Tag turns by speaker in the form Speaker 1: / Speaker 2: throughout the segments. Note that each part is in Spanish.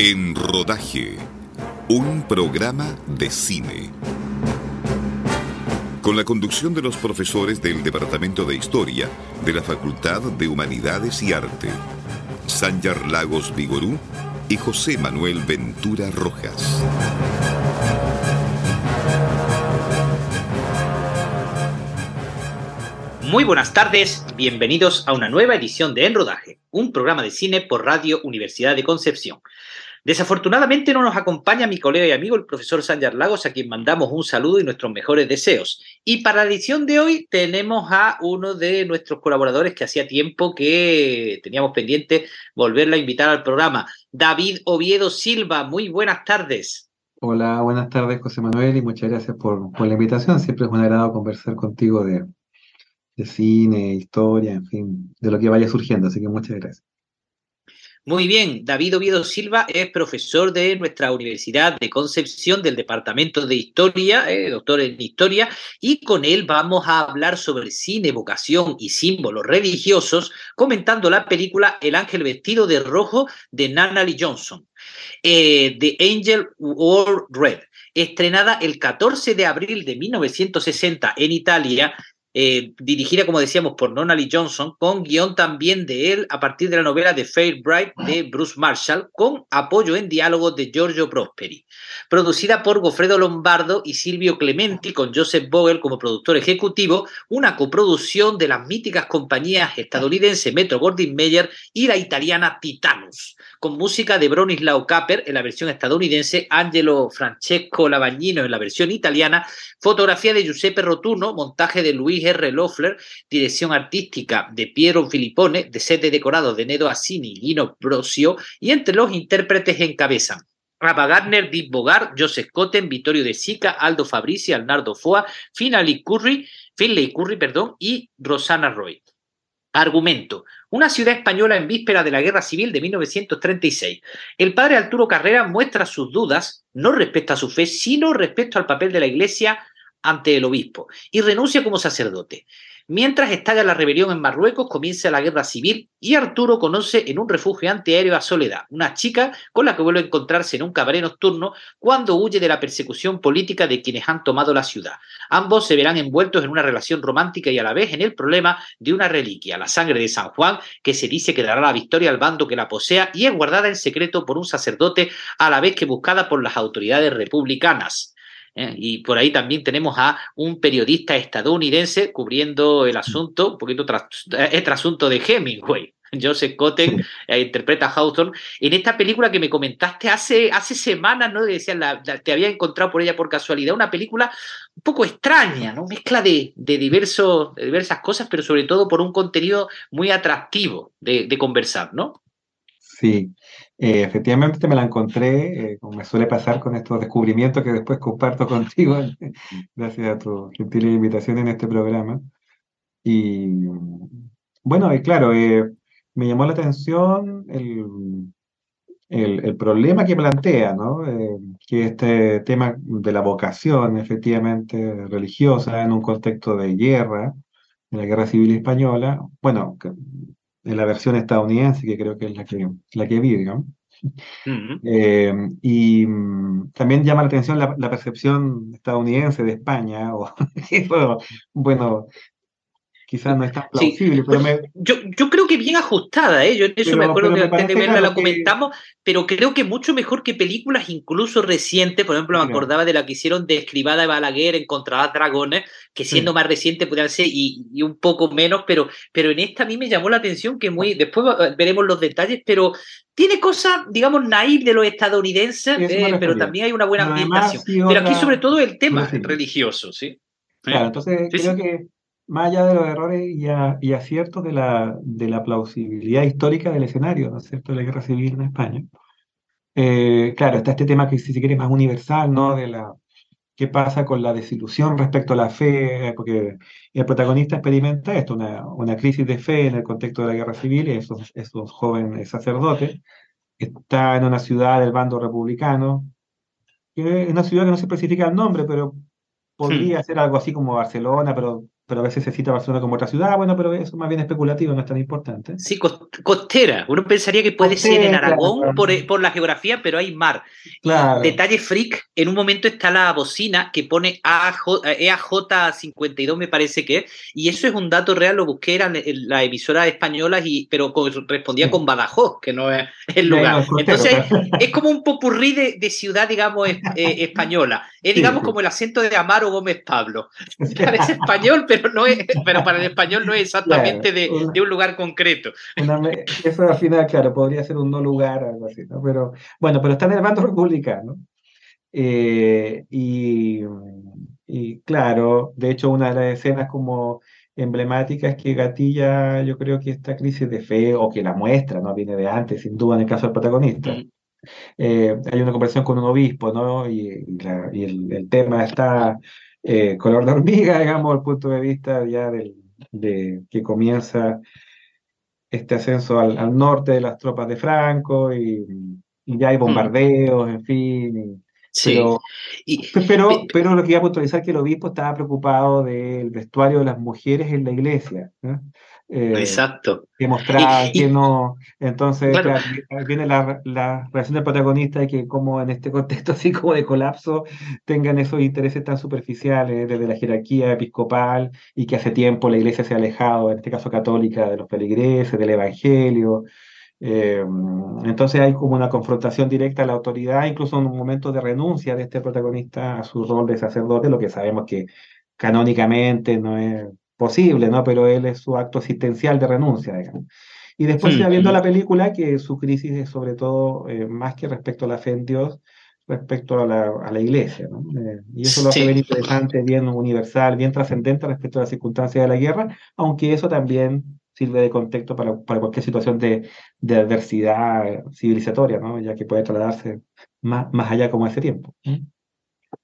Speaker 1: En Rodaje, un programa de cine. Con la conducción de los profesores del Departamento de Historia de la Facultad de Humanidades y Arte, Sanyar Lagos Vigorú y José Manuel Ventura Rojas.
Speaker 2: Muy buenas tardes, bienvenidos a una nueva edición de En Rodaje, un programa de cine por Radio Universidad de Concepción. Desafortunadamente no nos acompaña mi colega y amigo el profesor Sanjar Lagos, a quien mandamos un saludo y nuestros mejores deseos. Y para la edición de hoy tenemos a uno de nuestros colaboradores que hacía tiempo que teníamos pendiente volverla a invitar al programa, David Oviedo Silva. Muy buenas tardes.
Speaker 3: Hola, buenas tardes José Manuel y muchas gracias por, por la invitación. Siempre es un agrado conversar contigo de, de cine, historia, en fin, de lo que vaya surgiendo. Así que muchas gracias.
Speaker 2: Muy bien, David Oviedo Silva es profesor de nuestra Universidad de Concepción del Departamento de Historia, eh, doctor en Historia, y con él vamos a hablar sobre cine, vocación y símbolos religiosos, comentando la película El ángel vestido de rojo de Natalie Johnson, eh, The Angel Wore Red, estrenada el 14 de abril de 1960 en Italia eh, dirigida, como decíamos, por Nonali Johnson, con guion también de él a partir de la novela The Fair Bright de Bruce Marshall, con apoyo en diálogo de Giorgio Prosperi. Producida por Goffredo Lombardo y Silvio Clementi, con Joseph Vogel como productor ejecutivo, una coproducción de las míticas compañías estadounidense Metro Goldwyn Mayer y la italiana Titanus, con música de Bronislaw Capper en la versión estadounidense, Angelo Francesco Lavagnino en la versión italiana, fotografía de Giuseppe Rotuno, montaje de Luis R. Loeffler, dirección artística de Piero Filippone, de set de decorados de Nedo Assini y Gino Brosio, y entre los intérpretes encabezan Rapa Gardner, Deep Bogart, Joseph Cotten, Vittorio De Sica, Aldo Fabrici, Arnaldo Foa, Finley Curry, Finley Curry perdón, y Rosana Roy. Argumento. Una ciudad española en víspera de la Guerra Civil de 1936. El padre Arturo Carrera muestra sus dudas, no respecto a su fe, sino respecto al papel de la Iglesia ante el obispo y renuncia como sacerdote. Mientras estalla la rebelión en Marruecos, comienza la guerra civil y Arturo conoce en un refugio antiaéreo a Soledad, una chica con la que vuelve a encontrarse en un cabaret nocturno cuando huye de la persecución política de quienes han tomado la ciudad. Ambos se verán envueltos en una relación romántica y a la vez en el problema de una reliquia, la sangre de San Juan, que se dice que dará la victoria al bando que la posea y es guardada en secreto por un sacerdote a la vez que buscada por las autoridades republicanas. ¿Eh? Y por ahí también tenemos a un periodista estadounidense cubriendo el asunto, un poquito tras, este asunto de Hemingway. Joseph Cotten eh, interpreta a Hawthorne. En esta película que me comentaste hace, hace semanas, ¿no? Decían, la, te había encontrado por ella por casualidad, una película un poco extraña, ¿no? Mezcla de, de, diversos, de diversas cosas, pero sobre todo por un contenido muy atractivo de, de conversar, ¿no?
Speaker 3: Sí, eh, efectivamente me la encontré, eh, como me suele pasar con estos descubrimientos que después comparto contigo, gracias a tu gentil invitación en este programa. Y bueno, y claro, eh, me llamó la atención el, el, el problema que plantea, ¿no? que este tema de la vocación efectivamente religiosa en un contexto de guerra, en la guerra civil española, bueno, en la versión estadounidense, que creo que es la que, la que vi, digamos. eh, y mm, también llama la atención la, la, percepción estadounidense de España, o, bueno, quizás no es tan plausible, sí.
Speaker 2: pero me... yo, yo creo que bien ajustada, ¿eh? yo en eso pero, me acuerdo que antes de verla la comentamos, que... pero creo que mucho mejor que películas incluso recientes, por ejemplo, me Mira. acordaba de la que hicieron de Escribada de Balaguer en Contra Dragones, que siendo sí. más reciente podrían ser y, y, un poco menos, pero, pero en esta a mí me llamó la atención que muy, después veremos los detalles, pero tiene cosas, digamos, naif de los estadounidenses, eh, pero también hay una buena ambientación. Pero aquí sobre todo el tema religioso, ¿sí?
Speaker 3: Claro, entonces creo que más allá de los errores y, a, y aciertos de la, de la, plausibilidad histórica del escenario, ¿no es cierto?, de la guerra civil en España. Eh, claro, está este tema que si se quiere más universal, ¿no?, de la qué pasa con la desilusión respecto a la fe, porque el protagonista experimenta esto, una, una crisis de fe en el contexto de la guerra civil, es un, es un joven sacerdote, está en una ciudad del bando republicano, que es una ciudad que no se especifica el nombre, pero podría sí. ser algo así como Barcelona, pero pero a veces se cita Barcelona como otra ciudad, bueno, pero eso más bien especulativo, no es tan importante.
Speaker 2: Sí, costera. Uno pensaría que puede ser en Aragón por, la geografía, pero hay mar. Claro. Detalle freak, en un momento está la bocina que pone EAJ52, me parece que y eso es un dato real, lo busqué en la emisora española, y, pero respondía con Badajoz, que no es el lugar. Entonces, es como un popurrí de, ciudad, digamos, eh, española. Es, digamos, como el acento de Amaro Gómez Pablo. Parece español, pero pero, no es, pero para el español no es exactamente de, un lugar concreto.
Speaker 3: eso al final, claro, podría ser un no lugar, algo así, ¿no? Pero bueno, pero está en el bando republicano. Eh, y, y claro, de hecho, una de las escenas como emblemáticas es que gatilla, yo creo que esta crisis de fe, o que la muestra, ¿no? Viene de antes, sin duda, en el caso del protagonista. Eh, hay una conversación con un obispo, ¿no? Y, y, el, el, tema está eh, color de hormiga, digamos, el punto de vista ya del, de que comienza este ascenso al, norte de las tropas de Franco y, ya hay mm. bombardeos, en fin. Pero, pero, pero, lo que iba a puntualizar que el obispo estaba preocupado del vestuario de las mujeres en la iglesia.
Speaker 2: Eh, Exacto.
Speaker 3: Que mostraba que no. Entonces, viene la, la, reacción del protagonista de que, como en este contexto así como de colapso, tengan esos intereses tan superficiales desde la jerarquía episcopal y que hace tiempo la iglesia se ha alejado, en este caso católica, de los peligreses, del evangelio. Eh, entonces hay como una confrontación directa a la autoridad, incluso en un momento de renuncia de este protagonista a su rol de sacerdote, lo que sabemos que canónicamente no es posible, ¿no? Pero él es su acto existencial de renuncia, digamos. Y después se va viendo la película que su crisis es sobre todo eh, más que respecto a la fe en Dios, respecto a la, a la iglesia, ¿no? Eh, y eso lo hace bien interesante, bien universal, bien trascendente respecto a las circunstancias de la guerra, aunque eso también sirve de contexto para, para cualquier situación de, de, adversidad civilizatoria, ¿no? Ya que puede trasladarse más, más allá como ese tiempo.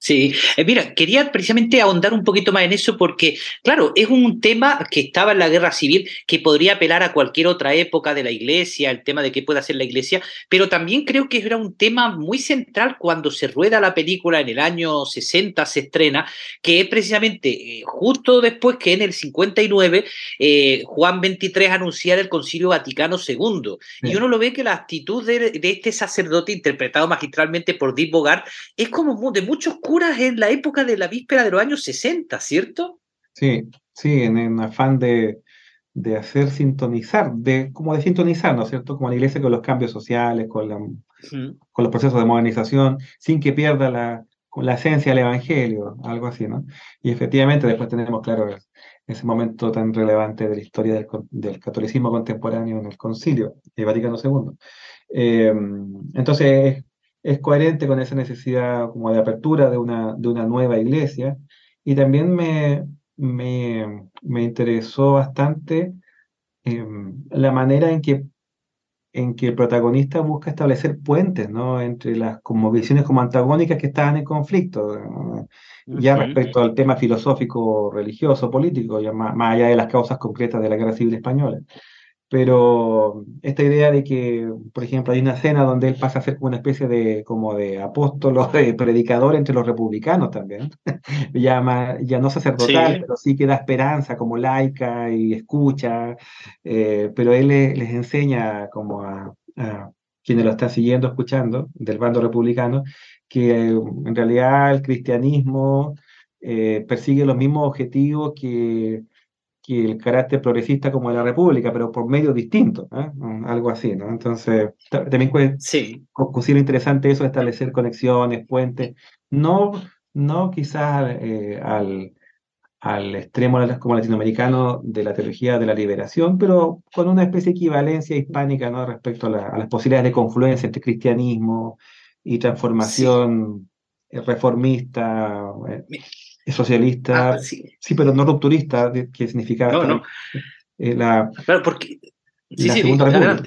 Speaker 2: Sí, eh, mira, quería precisamente ahondar un poquito más en eso porque, claro, es un tema que estaba en la guerra civil, que podría apelar a cualquier otra época de la iglesia, el tema de qué puede hacer la iglesia, pero también creo que era un tema muy central cuando se rueda la película en el año 60, se estrena, que es precisamente eh, justo después que en el 59 eh, Juan XXIII anunciara el Concilio Vaticano II. Y uno lo ve que la actitud de, este sacerdote, interpretado magistralmente por Deep Bogart, es como de muchos curas en la época de la víspera de los años 60, ¿cierto?
Speaker 3: Sí, sí, en un afán de, de hacer sintonizar, de como de sintonizar, ¿no es cierto? Como la iglesia con los cambios sociales, con, la, con los procesos de modernización, sin que pierda la, la esencia del evangelio, algo así, ¿no? Y efectivamente después tenemos, claro, ese momento tan relevante de la historia del, del catolicismo contemporáneo en el concilio de Vaticano II. Eh, entonces, es coherente con esa necesidad como de apertura de una, de una nueva iglesia. Y también me, me, me interesó bastante em, la manera en que, en que el protagonista busca establecer puentes ¿no? entre las como visiones como antagónicas que estaban en conflicto. Ya respecto al tema filosófico, religioso, político, ya más, más, allá de las causas concretas de la guerra civil española pero esta idea de que, por ejemplo, hay una escena donde él pasa a ser una especie de, como de apóstolo, de predicador entre los republicanos también, ya, ya no sacerdotal, pero sí que da esperanza como laica y escucha, eh, pero él les, enseña como a, quienes lo están siguiendo, escuchando, del bando republicano, que en realidad el cristianismo eh, persigue los mismos objetivos que que el carácter progresista como de la República, pero por medios distintos, ¿eh? algo así, ¿no? Entonces, también sí. considero interesante eso, establecer conexiones, puentes, no, no quizás eh, al, al extremo como latinoamericano de la teología de la liberación, pero con una especie de equivalencia hispánica ¿no? respecto a, las posibilidades de confluencia entre cristianismo y transformación reformista. Eh, es socialista, ah, sí. pero no rupturista, que significa no, no.
Speaker 2: Eh, la, claro, porque, sí, sí, Segunda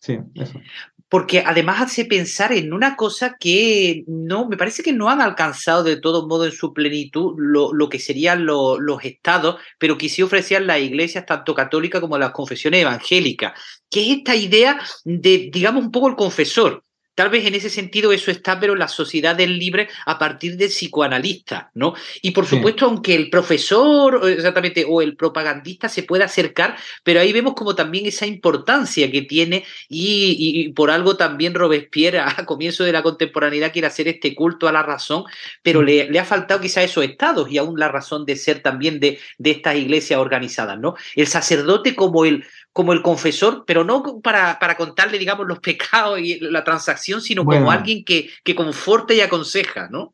Speaker 2: Sí, eso. Porque además hace pensar en una cosa que no, me parece que no han alcanzado de todo modo en su plenitud lo, lo que serían los estados, pero que sí ofrecían las iglesias, tanto católicas como las confesiones evangélicas, que es esta idea de, digamos, un poco el confesor Tal vez en ese sentido eso está, pero en la sociedad del libre a partir del psicoanalista, ¿no? Y por supuesto, aunque el profesor exactamente o el propagandista se pueda acercar, pero ahí vemos como también esa importancia que tiene y, por algo también Robespierre a comienzo de la contemporaneidad quiere hacer este culto a la razón, pero mm. le, ha faltado quizá esos estados y aún la razón de ser también de, de estas iglesias organizadas, ¿no? El sacerdote como el como el confesor, pero no para, para contarle, digamos, los pecados y la transacción, sino como alguien que, que conforta y aconseja, ¿no?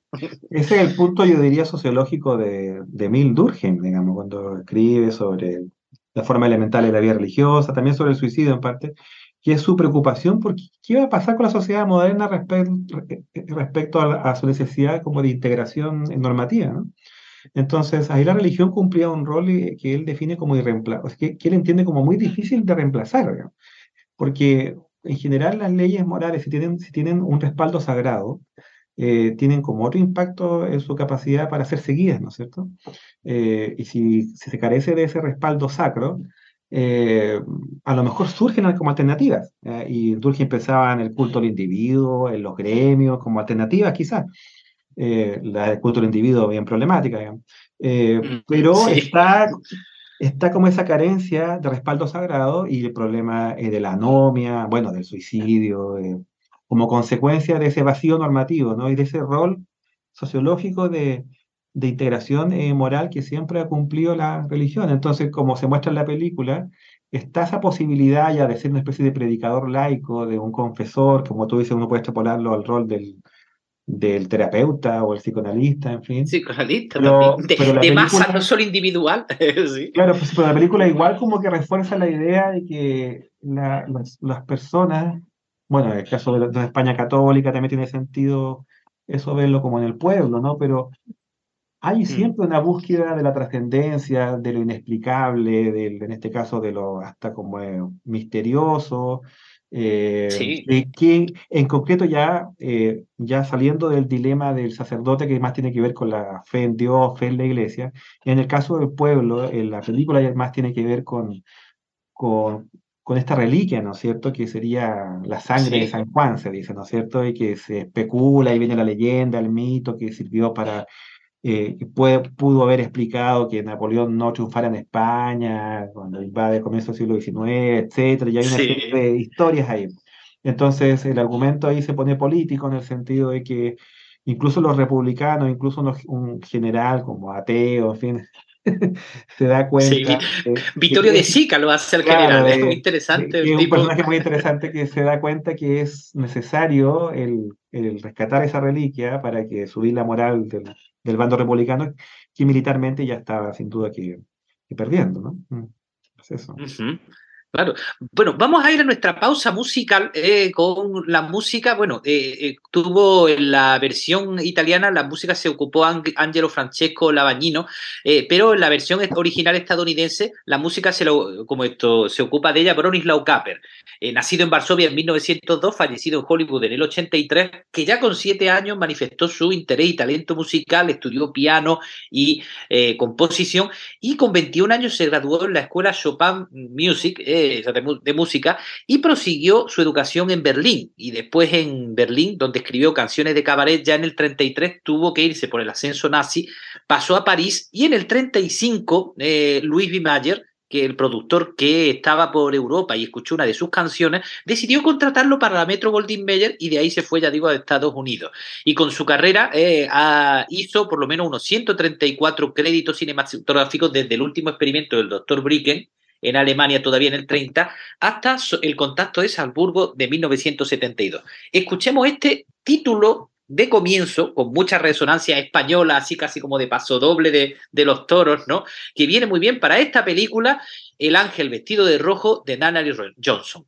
Speaker 3: Ese es el punto, yo diría, sociológico de, de Emil Durkheim, digamos, cuando escribe sobre la forma elemental de la vida religiosa, también sobre el suicidio en parte, que es su preocupación por qué va a pasar con la sociedad moderna respecto, respecto a, a, su necesidad como de integración normativa, ¿no? Entonces, ahí la religión cumplía un rol que él define como irreemplazable, que, él entiende como muy difícil de reemplazar, porque en general las leyes morales, si tienen, si tienen un respaldo sagrado, eh, tienen como otro impacto en su capacidad para ser seguidas, ¿no es cierto? Eh, y si, se carece de ese respaldo sacro, eh, a lo mejor surgen como alternativas. y Durkheim pensaba en el culto al individuo, en los gremios, como alternativas quizás eh, la cultura del individuo bien problemática, eh, mm, pero está, está como esa carencia de respaldo sagrado y el problema eh, de la anomia, bueno, del suicidio, como consecuencia de ese vacío normativo, ¿no? Y de ese rol sociológico de, de integración moral que siempre ha cumplido la religión. Entonces, como se muestra en la película, está esa posibilidad ya de ser una especie de predicador laico, de un confesor, como tú dices, uno puede extrapolarlo al rol del, del terapeuta o el psicoanalista, en fin.
Speaker 2: Psicoanalista también. De, masa, no solo individual.
Speaker 3: Claro, pues, pero la película igual como que refuerza la idea de que las, personas, bueno, en el caso de, la, España católica también tiene sentido eso verlo como en el pueblo, ¿no? Pero hay mm. siempre una búsqueda de la trascendencia, de lo inexplicable, del, en este caso de lo hasta como misterioso, eh, que en concreto ya, eh, ya saliendo del dilema del sacerdote que más tiene que ver con la fe en Dios, fe en la iglesia, en el caso del pueblo, en la película ya más tiene que ver con, con, con esta reliquia, ¿no es cierto? Que sería la sangre de San Juan, se dice, ¿no es cierto? Y que se especula y viene la leyenda, el mito que sirvió para eh, puede, pudo haber explicado que Napoleón no triunfara en España cuando invade a comienzo del siglo XIX, etcétera, y hay una serie de historias ahí. Entonces, el argumento ahí se pone político en el sentido de que incluso los republicanos, incluso un general como ateo, en fin, se da cuenta.
Speaker 2: Vittorio de Sica lo hace el general, es muy interesante.
Speaker 3: Es un personaje muy interesante que se da cuenta que es necesario el, el rescatar esa reliquia para que subir la moral del, del bando republicano, que militarmente ya estaba sin duda que, perdiendo, ¿no? Mm, es eso.
Speaker 2: Claro. Bueno, vamos a ir a nuestra pausa musical eh, con la música. Bueno, eh, eh, tuvo en la versión italiana, la música se ocupó Angelo Francesco Lavagnino, pero en la versión original estadounidense, la música se lo, como esto, se ocupa de ella Bronislaw Kaper, nacido en Varsovia en 1902, fallecido en Hollywood en el 83, que ya con siete años manifestó su interés y talento musical, estudió piano y composición, y con 21 años se graduó en la escuela Chopin Music de, música y prosiguió su educación en Berlín. Y después en Berlín, donde escribió canciones de cabaret, ya en el 33 tuvo que irse por el ascenso nazi, pasó a París y en el 35 eh, Luis B. Mayer, que el productor que estaba por Europa y escuchó una de sus canciones, decidió contratarlo para la Metro Goldwyn Mayer y de ahí se fue, ya digo, a Estados Unidos. Y con su carrera eh, hizo por lo menos unos 134 créditos cinematográficos desde el último experimento del doctor Bricken, en Alemania todavía en el 30, hasta el contacto de Salzburgo de 1972. Escuchemos este título de comienzo, con mucha resonancia española, así casi como de paso doble de, de, los toros, ¿no? Que viene muy bien para esta película, El ángel vestido de rojo de Natalie Johnson.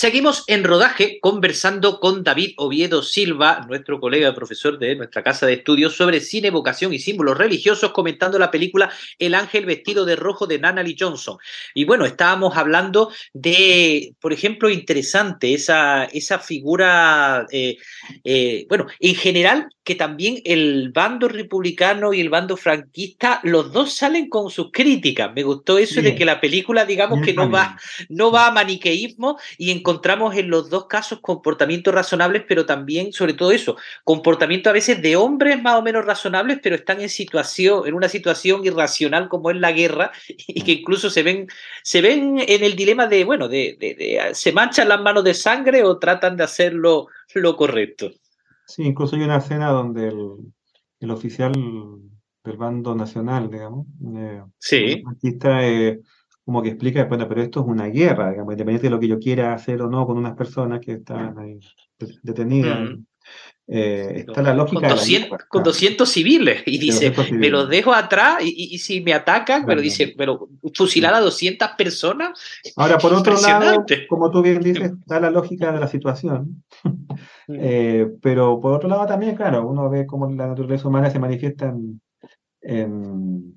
Speaker 2: Seguimos en rodaje conversando con David Oviedo Silva, nuestro colega profesor de nuestra casa de estudios, sobre cine, vocación y símbolos religiosos, comentando la película El ángel vestido de rojo de Natalie Johnson. Y bueno, estábamos hablando de, por ejemplo, interesante esa, esa figura, eh, eh, bueno, en general que también el bando republicano y el bando franquista, los dos salen con sus críticas. Me gustó eso de que la película, digamos que no va, no va a maniqueísmo y encontramos en los dos casos comportamientos razonables, pero también, sobre todo eso, comportamiento a veces de hombres más o menos razonables, pero están en situación, en una situación irracional como es la guerra, y que incluso se ven, se ven en el dilema de, bueno, de, de, se manchan las manos de sangre o tratan de hacerlo lo correcto.
Speaker 3: Sí, incluso hay una escena donde el, el oficial del bando nacional, digamos,
Speaker 2: eh, sí.
Speaker 3: eh, como que explica, bueno, pero esto es una guerra, digamos, independientemente de lo que yo quiera hacer o no con unas personas que están ahí detenidas. Eh, está la lógica.
Speaker 2: Con 200, con 200 civiles. Y dice, me los dejo atrás y, si me atacan, pero dice, pero fusilar a 200 personas.
Speaker 3: Ahora, por otro lado, como tú bien dices, está la lógica de la situación. Eh, pero por otro lado también, claro, uno ve cómo la naturaleza humana se manifiesta en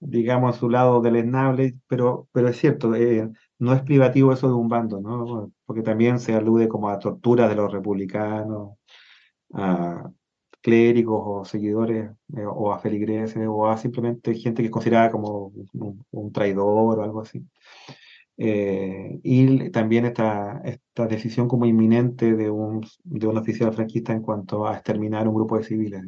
Speaker 3: digamos, su lado deleznable, pero, pero es cierto, eh, no es privativo eso de un bando, ¿no? Porque también se alude como a torturas de los republicanos, a clérigos o seguidores, eh, o a feligreses, o a simplemente gente que es considerada como un, traidor o algo así. Eh, y también esta, esta decisión como inminente de un, de un oficial franquista en cuanto a exterminar un grupo de civiles.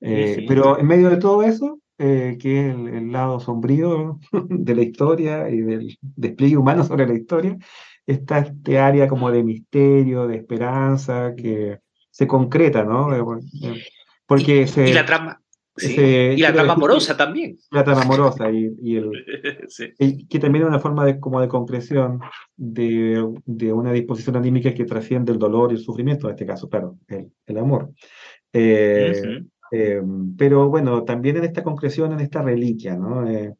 Speaker 3: Pero en medio de todo eso, eh, que es el, lado sombrío de la historia y del despliegue humano sobre la historia, está este área como de misterio, de esperanza, que se concreta, ¿no? Eh,
Speaker 2: eh, porque se, y la trama. y la trama amorosa también.
Speaker 3: La trama amorosa y, el, que también es una forma de, como de concreción de, de, una disposición anímica que trasciende el dolor y el sufrimiento, en este caso, claro, el, el amor. Eh, pero bueno, también en esta concreción, en esta reliquia, ¿no? Eh,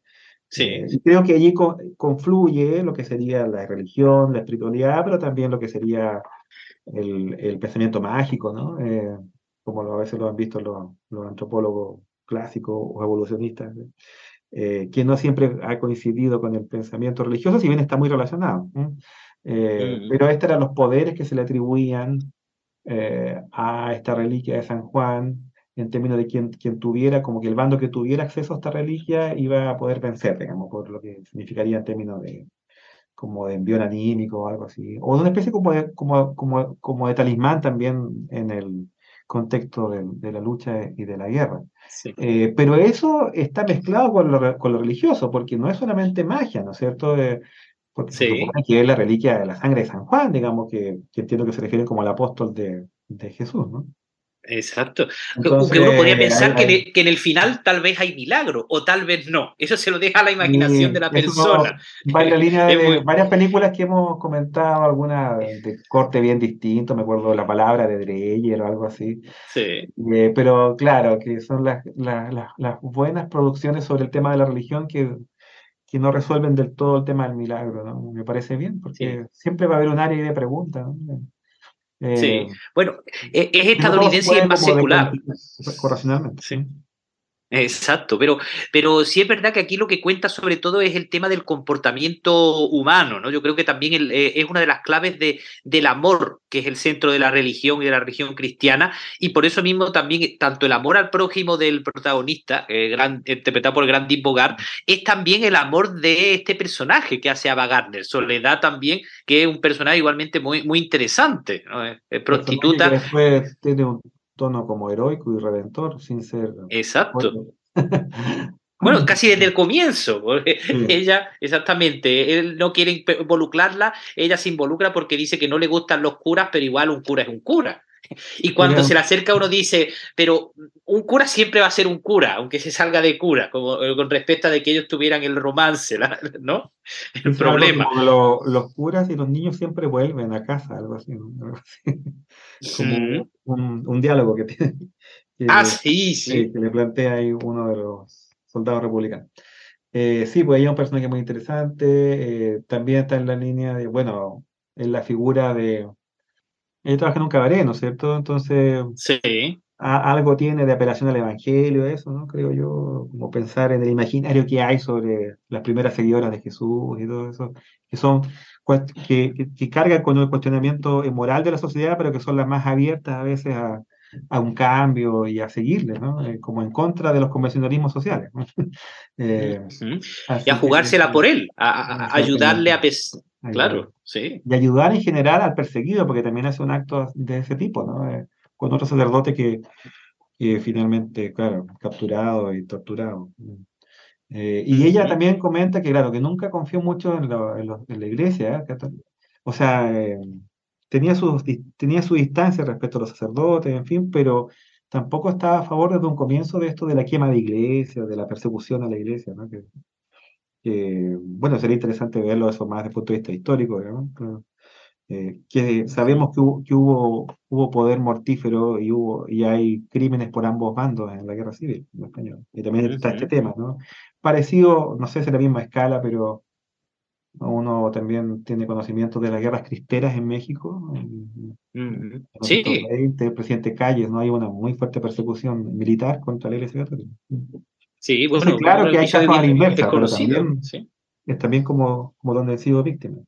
Speaker 2: sí.
Speaker 3: Eh, y creo que allí confluye lo que sería la religión, la espiritualidad, pero también lo que sería el, el pensamiento mágico, ¿no? como a veces lo han visto los, los antropólogos clásicos o evolucionistas, que no siempre ha coincidido con el pensamiento religioso, si bien está muy relacionado. Mm. Pero estos eran los poderes que se le atribuían a esta reliquia de San Juan, en términos de quien, quien tuviera, como que el bando que tuviera acceso a esta reliquia iba a poder vencer, digamos, por lo que significaría en términos de como de envío anímico o algo así, o de una especie como de, como, como, como de talismán también en el contexto de, la lucha y de la guerra. Eh, pero eso está mezclado con lo, con lo, religioso, porque no es solamente magia, ¿no es cierto? Eh, porque
Speaker 2: sí.
Speaker 3: que es la reliquia de la sangre de San Juan, digamos, que, que entiendo que se refiere como al apóstol de, de Jesús, ¿no?
Speaker 2: Exacto. que uno podría pensar Que, en el final tal vez hay milagro o tal vez no. Eso se lo deja a la imaginación de la persona.
Speaker 3: Va en la línea de varias películas que hemos comentado, algunas de corte bien distinto, me acuerdo la palabra de Dreyer o algo así.
Speaker 2: Sí.
Speaker 3: Eh, pero claro, que son las, las, las, buenas producciones sobre el tema de la religión que, que no resuelven del todo el tema del milagro, ¿no? Me parece bien, porque siempre va a haber un área de preguntas. ¿no?
Speaker 2: Sí, eh, bueno, e-, es estadounidense y es más secular.
Speaker 3: Sí.
Speaker 2: Exacto, pero, pero sí es verdad que aquí lo que cuenta sobre todo es el tema del comportamiento humano, ¿no? Yo creo que también eh, es una de las claves de, del amor, que es el centro de la religión y de la religión cristiana, y por eso mismo también tanto el amor al prójimo del protagonista, eh, gran, interpretado por el gran Deep Bogart, es también el amor de este personaje que hace Ava Gardner, Soledad también, que es un personaje igualmente muy, muy interesante, ¿no? Es prostituta.
Speaker 3: Después tiene un tono como heroico y redentor, sin ser.
Speaker 2: Exacto. Bueno, casi desde el comienzo. Ella, exactamente, él no quiere involucrarla, ella se involucra porque dice que no le gustan los curas, pero igual un cura es un cura. Y cuando se le acerca uno dice, pero un cura siempre va a ser un cura, aunque se salga de cura, como eh, con respecto a de que ellos tuvieran el romance, ¿no? El problema.
Speaker 3: los curas y los niños siempre vuelven a casa, algo así. Como un, diálogo que tiene.
Speaker 2: ah, sí, sí.
Speaker 3: Que le plantea ahí uno de los soldados republicanos. Eh, sí, pues ella es un personaje muy interesante. Eh, también está en la línea de, bueno, en la figura de... Ella trabaja en un cabaret, ¿no es cierto? Entonces,
Speaker 2: sí.
Speaker 3: algo tiene de apelación al Evangelio, eso, ¿no? Creo yo, como pensar en el imaginario que hay sobre las primeras seguidoras de Jesús y todo eso, que son que, que, cargan con el cuestionamiento moral de la sociedad, pero que son las más abiertas a veces a, a un cambio y a seguirle, ¿no? Eh, como en contra de los convencionalismos sociales.
Speaker 2: eh, y a jugársela por él, a, ayudarle a... Claro, sí.
Speaker 3: Y ayudar en general al perseguido, porque también hace un acto de ese tipo, ¿no? Eh, con otro sacerdote que, que, finalmente, claro, capturado y torturado. Eh, y ella también comenta que, claro, que nunca confió mucho en, en, la iglesia, ¿eh? o sea, tenía su, tenía su distancia respecto a los sacerdotes, en fin, pero tampoco estaba a favor desde un comienzo de esto de la quema de iglesias, de la persecución a la iglesia, ¿no? Que, bueno, sería interesante verlo eso más desde el punto de vista histórico, ¿no? Eh, que sabemos que, hubo, que hubo, hubo, poder mortífero y, hubo, y hay crímenes por ambos bandos en la guerra civil en español. Y también está este tema, ¿no? Parecido, no sé si es la misma escala, pero uno también tiene conocimiento de las guerras cristeras en México.
Speaker 2: En, sí.
Speaker 3: el presidente Calles, ¿no? Hay una muy fuerte persecución militar contra la Iglesia Católica.
Speaker 2: Sí, bueno.
Speaker 3: claro que hay casos a la inversa, pero también es también como, como donde han sido víctimas.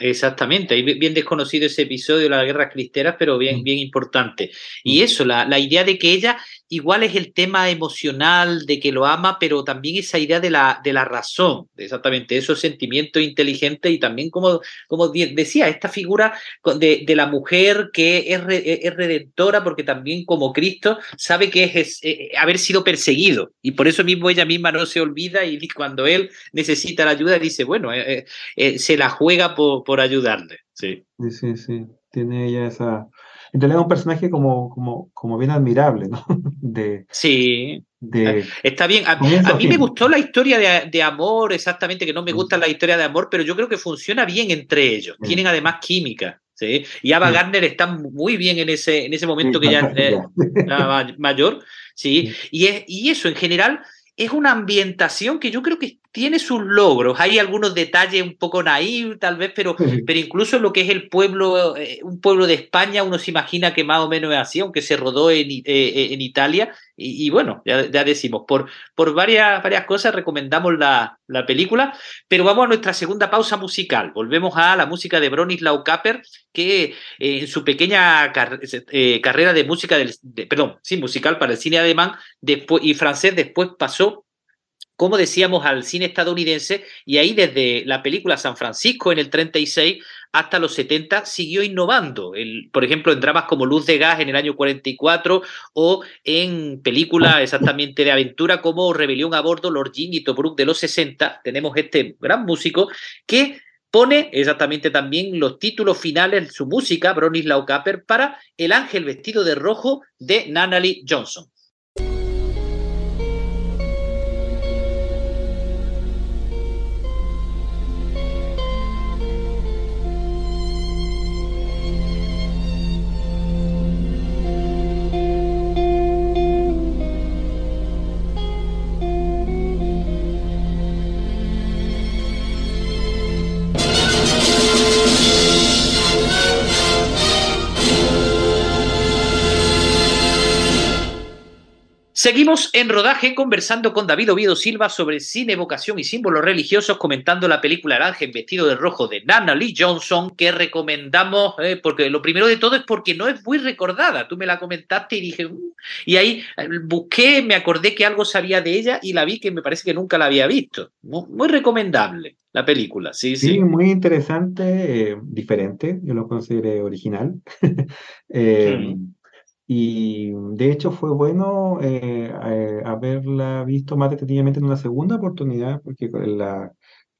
Speaker 2: Exactamente, hay bien desconocido ese episodio de las guerras cristeras, pero bien, bien importante. Y eso, la, la idea de que ella igual es el tema emocional de que lo ama, pero también esa idea de la, de la razón, exactamente, esos sentimientos inteligentes y también, como, como decía, esta figura de, de la mujer que es, es, redentora porque también como Cristo sabe que es, eh, haber sido perseguido. Y por eso mismo ella misma no se olvida y cuando él necesita la ayuda dice, bueno, eh, eh, se la juega por, por ayudarle. Sí.
Speaker 3: sí, sí, sí, tiene ella esa en realidad es un personaje como, como, como bien admirable, ¿no?
Speaker 2: De, sí. De, Está bien. A, mí me gustó la historia de, de, amor, exactamente, que no me gusta la historia de amor, pero yo creo que funciona bien entre ellos. Tienen además química. ¿sí? Y Ava Gardner está muy bien en ese, en ese momento que ya es mayor. ¿sí? Y, es, y eso, en general, es una ambientación que yo creo que tiene sus logros. Hay algunos detalles un poco naivos, tal vez, pero, pero incluso lo que es el pueblo, eh, un pueblo de España, uno se imagina que más o menos es así, aunque se rodó en, eh, eh, en Italia. Y, bueno, ya, decimos, por, por varias, varias cosas recomendamos la, la, película, pero vamos a nuestra segunda pausa musical. Volvemos a la música de Bronislaw Kapper, que en su pequeña carrera de música, del, perdón, sí, musical para el cine alemán después, y francés, después pasó como decíamos, al cine estadounidense y ahí desde la película San Francisco en el 36 hasta los 70 siguió innovando, el, por ejemplo, en dramas como Luz de Gas en el año 44 o en películas exactamente de aventura como Rebelión a bordo, Lord Jim y Tobruk de los 60, tenemos este gran músico que pone exactamente también los títulos finales, su música, Bronislaw Kapper, para El ángel vestido de rojo de Natalie Johnson. Seguimos en rodaje conversando con David Oviedo Silva sobre cine, vocación y símbolos religiosos, comentando la película El ángel vestido de rojo de Nana Lee Johnson, que recomendamos, eh, porque lo primero de todo es porque no es muy recordada. Tú me la comentaste y dije, mm", y ahí eh, busqué, me acordé que algo sabía de ella y la vi que me parece que nunca la había visto. Muy, recomendable la película, sí, sí.
Speaker 3: Sí, muy interesante, eh, diferente, yo lo consideré original. Mm. Y de hecho fue bueno eh, eh, haberla visto más detenidamente en una segunda oportunidad, porque la,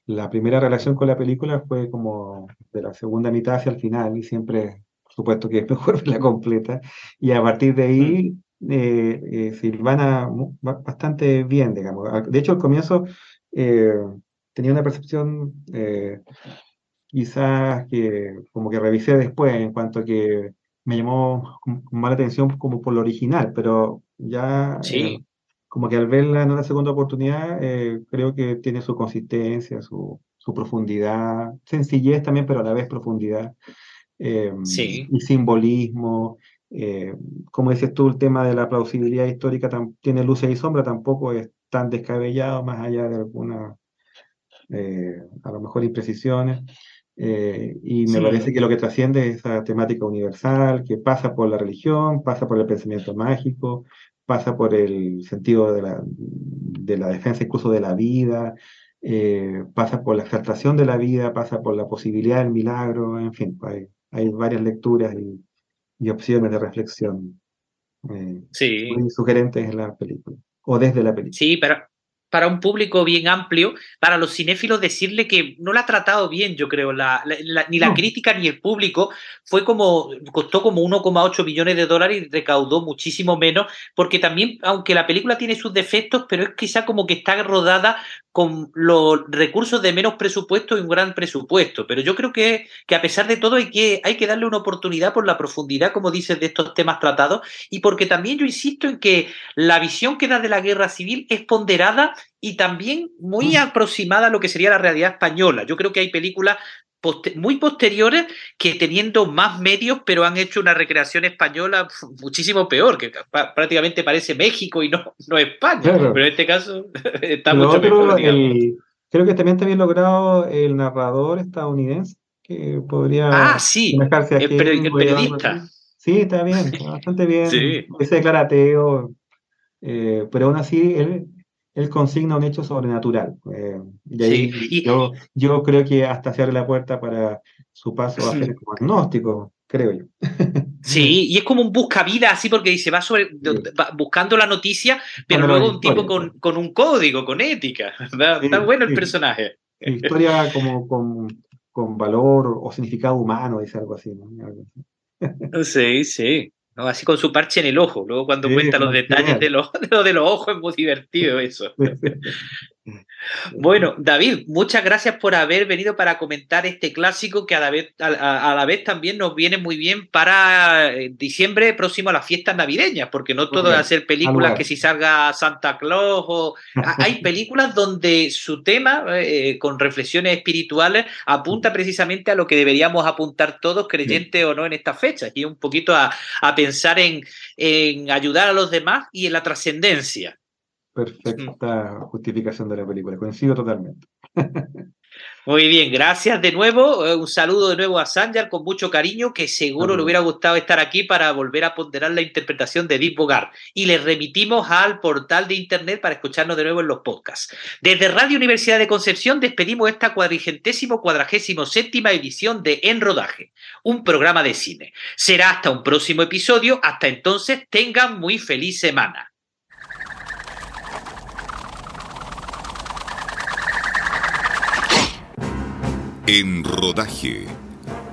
Speaker 3: la primera relación con la película fue como de la segunda mitad hacia el final, y siempre, por supuesto que es mejor verla completa. Y a partir de ahí, eh, Silvana bastante bien, digamos. De hecho, al comienzo tenía una percepción quizás que como que revisé después en cuanto a que me llamó con, mala atención como por lo original, pero ya eh, como que al verla en una segunda oportunidad, eh, creo que tiene su consistencia, su, su profundidad, sencillez también, pero a la vez profundidad em, y simbolismo. Eh, como dices tú, el tema de la plausibilidad histórica tiene luces y sombras, tampoco es tan descabellado, más allá de algunas, eh, a lo mejor, imprecisiones. Eh, y me parece que lo que trasciende es esa temática universal, que pasa por la religión, pasa por el pensamiento mágico, pasa por el sentido de la, de la defensa incluso de la vida, eh, pasa por la exaltación de la vida, pasa por la posibilidad del milagro, en fin, hay, hay varias lecturas y, y, opciones de reflexión eh, muy sugerentes en la película, o desde la película.
Speaker 2: Sí, pero para un público bien amplio, para los cinéfilos decirle que no la ha tratado bien, yo creo, la, ni la crítica ni el público, fue como, costó como 1,8 millones de dólares y recaudó muchísimo menos, porque también, aunque la película tiene sus defectos, pero es quizá como que está rodada con los recursos de menos presupuesto y un gran presupuesto. Pero yo creo que, que a pesar de todo hay que, hay que darle una oportunidad por la profundidad, como dices, de estos temas tratados, y porque también yo insisto en que la visión que da de la guerra civil es ponderada y también muy mm. aproximada a lo que sería la realidad española. Yo creo que hay películas muy posteriores que teniendo más medios, pero han hecho una recreación española muchísimo peor, que prácticamente parece México y no, no España. Pero en este caso está mucho mejor.
Speaker 3: creo que también está bien logrado el narrador estadounidense, que podría...
Speaker 2: Ah, sí, el, periodista.
Speaker 3: Sí, está bien, bastante bien. Sí. Se declara ateo, eh, pero aún así él él consigna un hecho sobrenatural. Eh, y yo, yo creo que hasta se abre la puerta para su paso a ser como agnóstico, creo yo.
Speaker 2: Sí, y es como un busca vida así porque dice, va, sobre, buscando la noticia, pero luego un tipo con, con, un código, con ética. Está bueno el personaje.
Speaker 3: Historia como con, con, valor o significado humano, dice algo así. ¿no?
Speaker 2: Sí, sí. Así con su parche en el ojo. Luego cuando cuenta los detalles de los, de los ojos es muy divertido eso. Bueno, David, muchas gracias por haber venido para comentar este clásico que a la vez, a, la vez también nos viene muy bien para eh, diciembre próximo a las fiestas navideñas, porque no todo es hacer películas que si salga Santa Claus o... Hay películas donde su tema, eh, con reflexiones espirituales, apunta precisamente a lo que deberíamos apuntar todos, creyentes o no, en esta fecha, y un poquito a, pensar en, en ayudar a los demás y en la trascendencia
Speaker 3: perfecta justificación de la película. Coincido totalmente.
Speaker 2: Muy bien, gracias de nuevo. Eh, un saludo de nuevo a Sanjar con mucho cariño, que seguro le hubiera gustado estar aquí para volver a ponderar la interpretación de Deep Bogart. Y les remitimos al portal de internet para escucharnos de nuevo en los podcasts. Desde Radio Universidad de Concepción despedimos esta cuadrigentésimo cuadragésimo séptima edición de En Rodaje, un programa de cine. Será hasta un próximo episodio. Hasta entonces, tengan muy feliz semana.
Speaker 1: En Rodaje,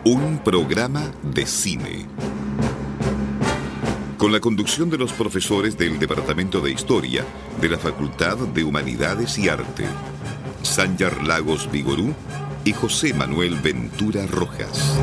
Speaker 1: un programa de cine. Con la conducción de los profesores del Departamento de Historia de la Facultad de Humanidades y Arte, Sanjar Lagos Vigorú y José Manuel Ventura Rojas.